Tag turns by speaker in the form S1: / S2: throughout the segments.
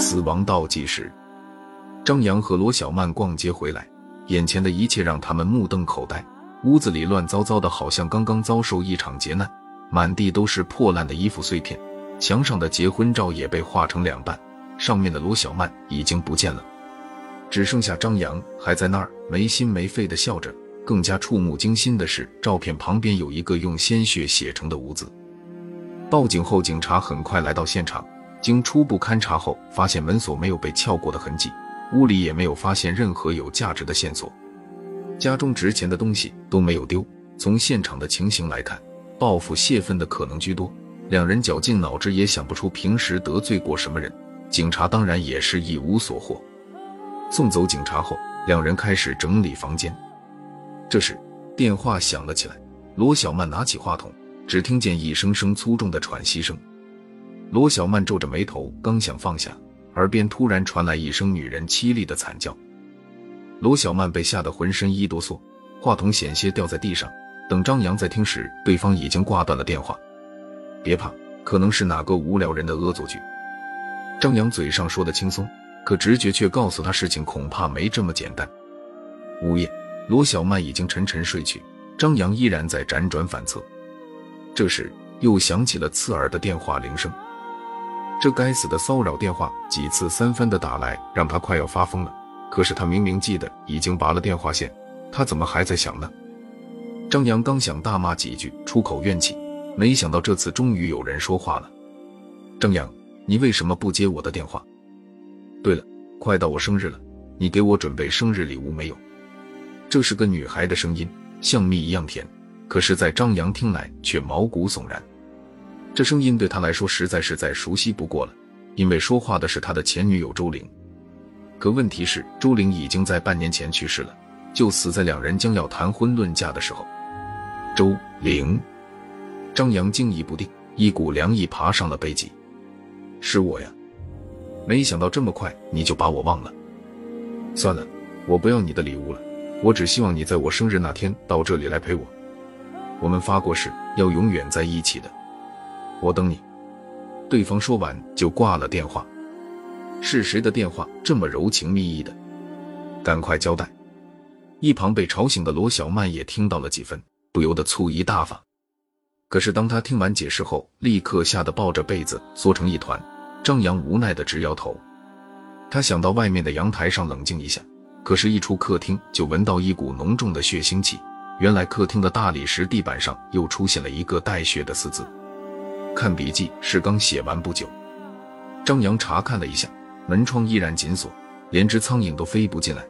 S1: 死亡倒计时。张扬和罗小曼逛街回来，眼前的一切让他们目瞪口呆。屋子里乱糟糟的，好像刚刚遭受一场劫难，满地都是破烂的衣服碎片，墙上的结婚照也被划成两半，上面的罗小曼已经不见了，只剩下张扬还在那儿没心没肺的笑着。更加触目惊心的是，照片旁边有一个用鲜血写成的“无”字。报警后，警察很快来到现场，经初步勘查后，发现门锁没有被撬过的痕迹，屋里也没有发现任何有价值的线索。家中值钱的东西都没有丢。从现场的情形来看，报复泄愤的可能居多。两人绞尽脑汁也想不出平时得罪过什么人，警察当然也是一无所获。送走警察后，两人开始整理房间。这时电话响了起来，罗小曼拿起话筒，只听见一声声粗重的喘息声。罗小曼皱着眉头，刚想放下，耳边突然传来一声女人凄厉的惨叫。罗小曼被吓得浑身一哆嗦，话筒险些掉在地上。等张扬在听时，对方已经挂断了电话。别怕，可能是哪个无聊人的恶作剧。张扬嘴上说的轻松，可直觉却告诉他，事情恐怕没这么简单。午夜，罗小曼已经沉沉睡去，张扬依然在辗转反侧。这时，又响起了刺耳的电话铃声。这该死的骚扰电话几次三番的打来，让他快要发疯了。可是他明明记得已经拔了电话线，他怎么还在响呢？张扬刚想大骂几句，出口怨气，没想到这次终于有人说话了。张扬，你为什么不接我的电话？对了，快到我生日了，你给我准备生日礼物没有？这是个女孩的声音，像蜜一样甜，可是，在张扬听来却毛骨悚然。这声音对他来说实在是再熟悉不过了，因为说话的是他的前女友周玲。可问题是，周玲已经在半年前去世了，就死在两人将要谈婚论嫁的时候。周玲，张扬惊疑不定，一股凉意爬上了背脊。是我呀，没想到这么快你就把我忘了。算了，我不要你的礼物了，我只希望你在我生日那天到这里来陪我。我们发过誓要永远在一起的，我等你。对方说完就挂了电话。是谁的电话这么柔情蜜意的？赶快交代！一旁被吵醒的罗小曼也听到了几分，不由得醋意大发。可是当她听完解释后，立刻吓得抱着被子缩成一团。张扬无奈的直摇头。他想到外面的阳台上冷静一下，可是，一出客厅就闻到一股浓重的血腥气。原来客厅的大理石地板上又出现了一个带血的四字。看笔记是刚写完不久。张扬查看了一下。门窗依然紧锁，连只苍蝇都飞不进来。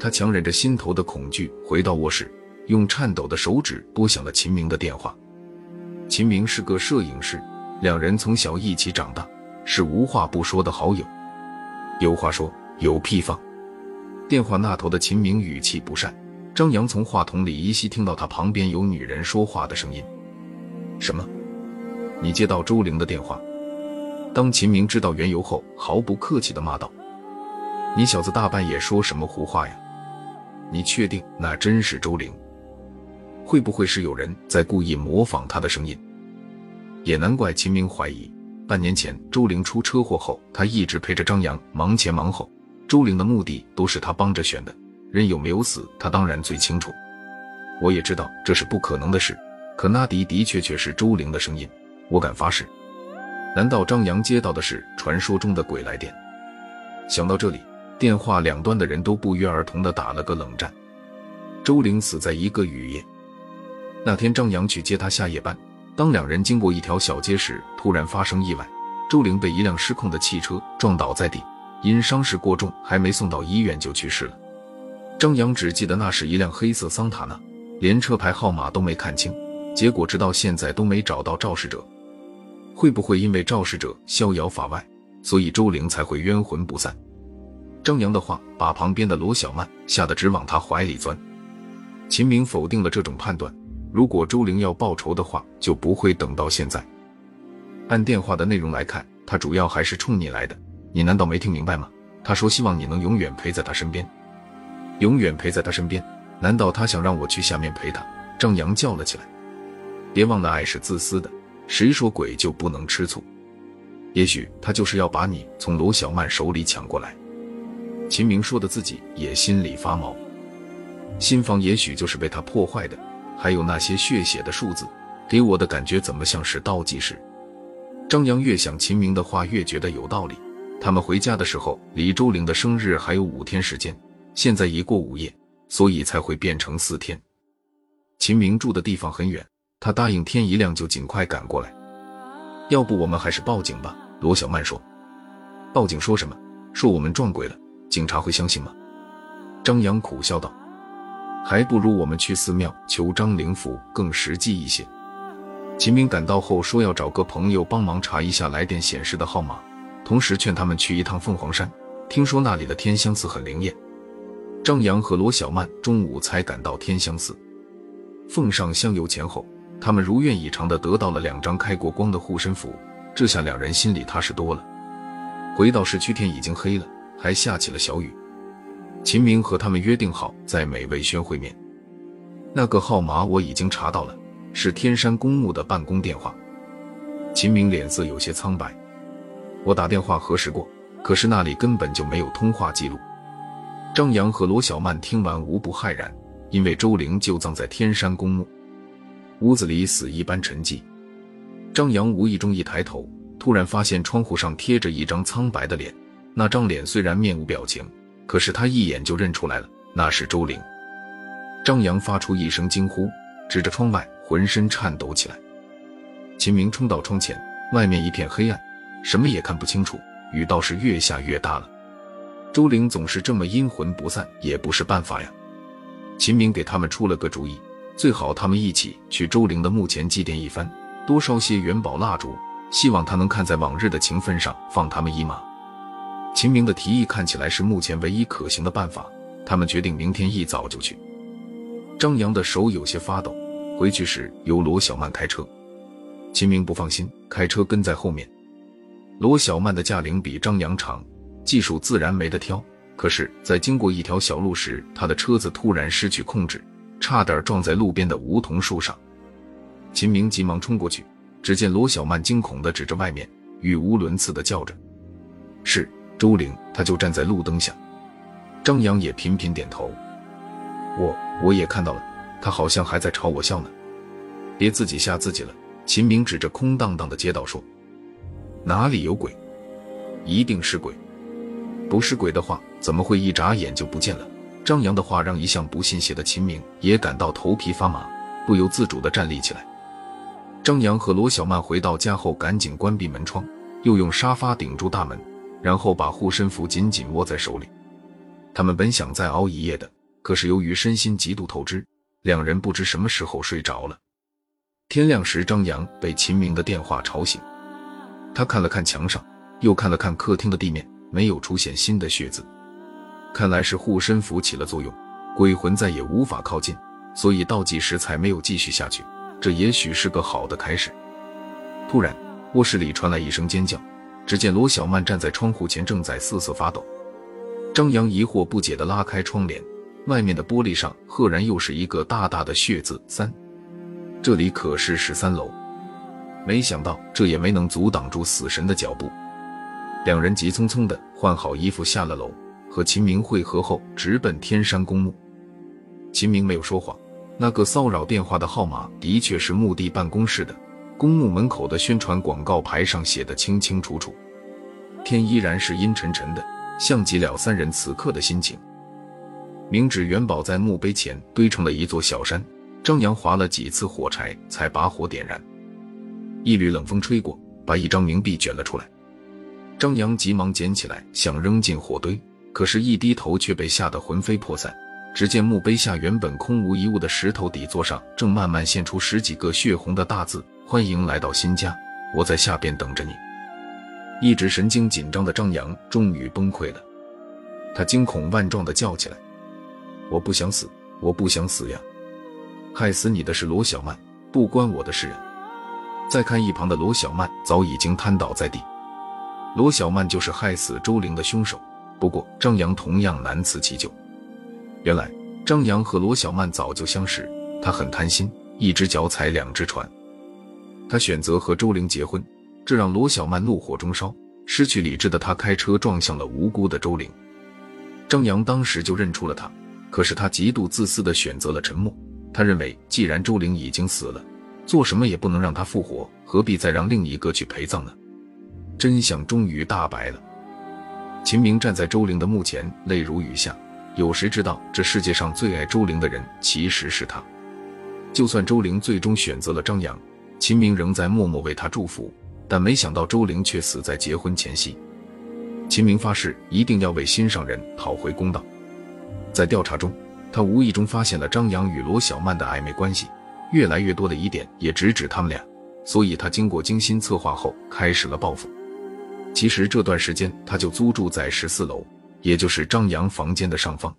S1: 他强忍着心头的恐惧，回到卧室，用颤抖的手指拨响了秦明的电话。秦明是个摄影师，两人从小一起长大，是无话不说的好友。有话说，有屁放。电话那头的秦明语气不善，张扬从话筒里依稀听到他旁边有女人说话的声音。什么？你接到周玲的电话？当秦明知道缘由后，毫不客气地骂道：“你小子大半夜说什么胡话呀？你确定那真是周玲？会不会是有人在故意模仿他的声音？也难怪秦明怀疑，半年前周玲出车祸后，他一直陪着张扬忙前忙后，周玲的目的都是他帮着选的，人有没有死，他当然最清楚。我也知道这是不可能的事，可那的的确确是周玲的声音，我敢发誓。”难道张扬接到的是传说中的鬼来电？想到这里，电话两端的人都不约而同地打了个冷战。周玲死在一个雨夜。那天，张扬去接她下夜班，当两人经过一条小街时，突然发生意外，周玲被一辆失控的汽车撞倒在地，因伤势过重，还没送到医院就去世了。张扬只记得那是一辆黑色桑塔纳，连车牌号码都没看清，结果直到现在都没找到肇事者。会不会因为肇事者逍遥法外，所以周玲才会冤魂不散？张扬的话把旁边的罗小曼吓得直往他怀里钻。秦明否定了这种判断，如果周玲要报仇的话，就不会等到现在。按电话的内容来看，他主要还是冲你来的，你难道没听明白吗？他说希望你能永远陪在他身边，永远陪在他身边。难道他想让我去下面陪他？张扬叫了起来。别忘了，爱是自私的。谁说鬼就不能吃醋？也许他就是要把你从罗小曼手里抢过来。秦明说的自己也心里发毛，新房也许就是被他破坏的。还有那些血血的数字，给我的感觉怎么像是倒计时？张扬越想秦明的话，越觉得有道理。他们回家的时候，离周玲的生日还有五天时间，现在已过午夜，所以才会变成四天。秦明住的地方很远，他答应天一亮就尽快赶过来。要不我们还是报警吧？罗小曼说。报警说什么？说我们撞鬼了。警察会相信吗？张扬苦笑道：“还不如我们去寺庙求张灵甫更实际一些。”秦明赶到后说要找个朋友帮忙查一下来电显示的号码，同时劝他们去一趟凤凰山，听说那里的天香寺很灵验。张扬和罗小曼中午才赶到天香寺，奉上香油钱后，他们如愿以偿的得到了两张开过光的护身符，这下两人心里踏实多了。回到市区，天已经黑了。还下起了小雨。秦明和他们约定好在美味轩会面。那个号码我已经查到了，是天山公墓的办公电话。秦明脸色有些苍白。我打电话核实过，可是那里根本就没有通话记录。张扬和罗小曼听完无不骇然，因为周玲就葬在天山公墓。屋子里死一般沉寂。张扬无意中一抬头，突然发现窗户上贴着一张苍白的脸。那张脸虽然面无表情，可是他一眼就认出来了，那是周玲。张扬发出一声惊呼，指着窗外，浑身颤抖起来。秦明冲到窗前，外面一片黑暗，什么也看不清楚，雨倒是越下越大了。周玲总是这么阴魂不散，也不是办法呀。秦明给他们出了个主意，最好他们一起去周玲的墓前祭奠一番，多烧些元宝蜡烛，希望他能看在往日的情分上放他们一马。秦明的提议看起来是目前唯一可行的办法，他们决定明天一早就去。张扬的手有些发抖，回去时由罗小曼开车。秦明不放心，开车跟在后面。罗小曼的驾龄比张扬长，技术自然没得挑。可是，在经过一条小路时，他的车子突然失去控制，差点撞在路边的梧桐树上。秦明急忙冲过去，只见罗小曼惊恐地指着外面，语无伦次地叫着：“是。”周玲，他就站在路灯下。张扬也频频点头。我我也看到了，他好像还在朝我笑呢。别自己吓自己了。秦明指着空荡荡的街道说：“哪里有鬼？一定是鬼。不是鬼的话，怎么会一眨眼就不见了？”张扬的话让一向不信邪的秦明也感到头皮发麻，不由自主地站立起来。张扬和罗小曼回到家后，赶紧关闭门窗，又用沙发顶住大门。然后把护身符紧紧握在手里。他们本想再熬一夜的，可是由于身心极度透支，两人不知什么时候睡着了。天亮时，张扬被秦明的电话吵醒。他看了看墙上，又看了看客厅的地面，没有出现新的血渍。看来是护身符起了作用，鬼魂再也无法靠近，所以倒计时才没有继续下去。这也许是个好的开始。突然，卧室里传来一声尖叫。只见罗小曼站在窗户前，正在瑟瑟发抖。张扬疑惑不解地拉开窗帘，外面的玻璃上赫然又是一个大大的血字“三”，这里可是十三楼。没想到这也没能阻挡住死神的脚步。两人急匆匆地换好衣服下了楼，和秦明会合后，直奔天山公墓。秦明没有说谎，那个骚扰电话的号码的确是墓地办公室的。公墓门口的宣传广告牌上写得清清楚楚。天依然是阴沉沉的，像极了三人此刻的心情。明纸元宝在墓碑前堆成了一座小山，张扬划了几次火柴才把火点燃。一缕冷风吹过，把一张冥币卷了出来。张扬急忙捡起来，想扔进火堆，可是，一低头却被吓得魂飞魄散。只见墓碑下原本空无一物的石头底座上，正慢慢现出十几个血红的大字。欢迎来到新家，我在下边等着你。一直神经紧张的张扬终于崩溃了，他惊恐万状地叫起来：“我不想死，我不想死呀！害死你的是罗小曼，不关我的事！”再看一旁的罗小曼，早已经瘫倒在地。罗小曼就是害死周玲的凶手，不过张扬同样难辞其咎。原来张扬和罗小曼早就相识，他很贪心，一只脚踩两只船。他选择和周玲结婚，这让罗小曼怒火中烧，失去理智的他开车撞向了无辜的周玲。张扬当时就认出了他，可是他极度自私的选择了沉默。他认为，既然周玲已经死了，做什么也不能让她复活，何必再让另一个去陪葬呢？真相终于大白了。秦明站在周玲的墓前，泪如雨下。有谁知道，这世界上最爱周玲的人其实是他。就算周玲最终选择了张扬，秦明仍在默默为他祝福。但没想到周玲却死在结婚前夕。秦明发誓一定要为心上人讨回公道。在调查中，他无意中发现了张扬与罗小曼的暧昧关系，越来越多的疑点也直指他们俩。所以他经过精心策划后，开始了报复。其实这段时间他就租住在十四楼，也就是张扬房间的上方。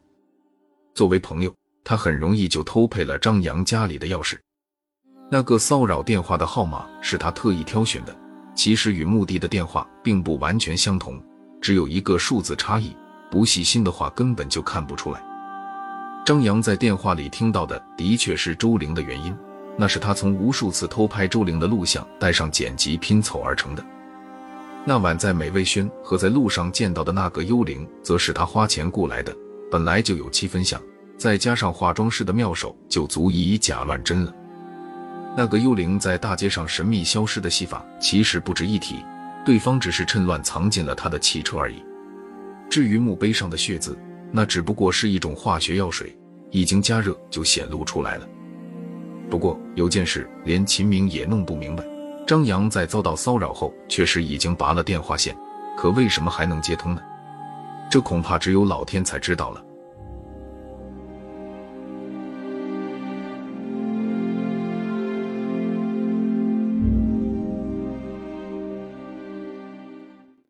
S1: 作为朋友，他很容易就偷配了张扬家里的钥匙。那个骚扰电话的号码是他特意挑选的，其实与目的的电话并不完全相同，只有一个数字差异。不细心的话根本就看不出来。张扬在电话里听到的的确是周玲的原因，那是他从无数次偷拍周玲的录像带上剪辑拼凑而成的。那晚在美味轩和在路上见到的那个幽灵，则是他花钱雇来的，本来就有七分像，再加上化妆师的妙手，就足以以假乱真了。那个幽灵在大街上神秘消失的戏法，其实不值一提，对方只是趁乱藏进了他的汽车而已。至于墓碑上的血字，那只不过是一种化学药水，已经加热就显露出来了。不过有件事，连秦明也弄不明白。张扬在遭到骚扰后，确实已经拔了电话线，可为什么还能接通呢？这恐怕只有老天才知道了。